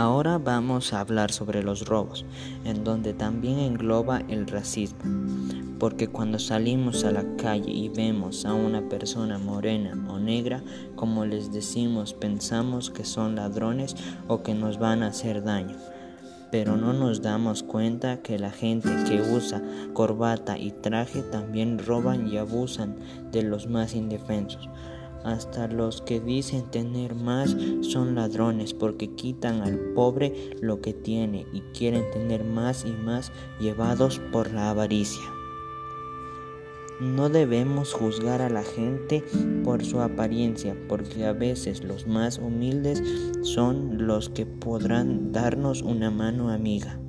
Ahora vamos a hablar sobre los robos, en donde también engloba el racismo, porque cuando salimos a la calle y vemos a una persona morena o negra, como les decimos, pensamos que son ladrones o que nos van a hacer daño. Pero no nos damos cuenta que la gente que usa corbata y traje también roban y abusan de los más indefensos. Hasta los que dicen tener más son ladrones porque quitan al pobre lo que tiene y quieren tener más y más llevados por la avaricia. No debemos juzgar a la gente por su apariencia, porque a veces los más humildes son los que podrán darnos una mano amiga.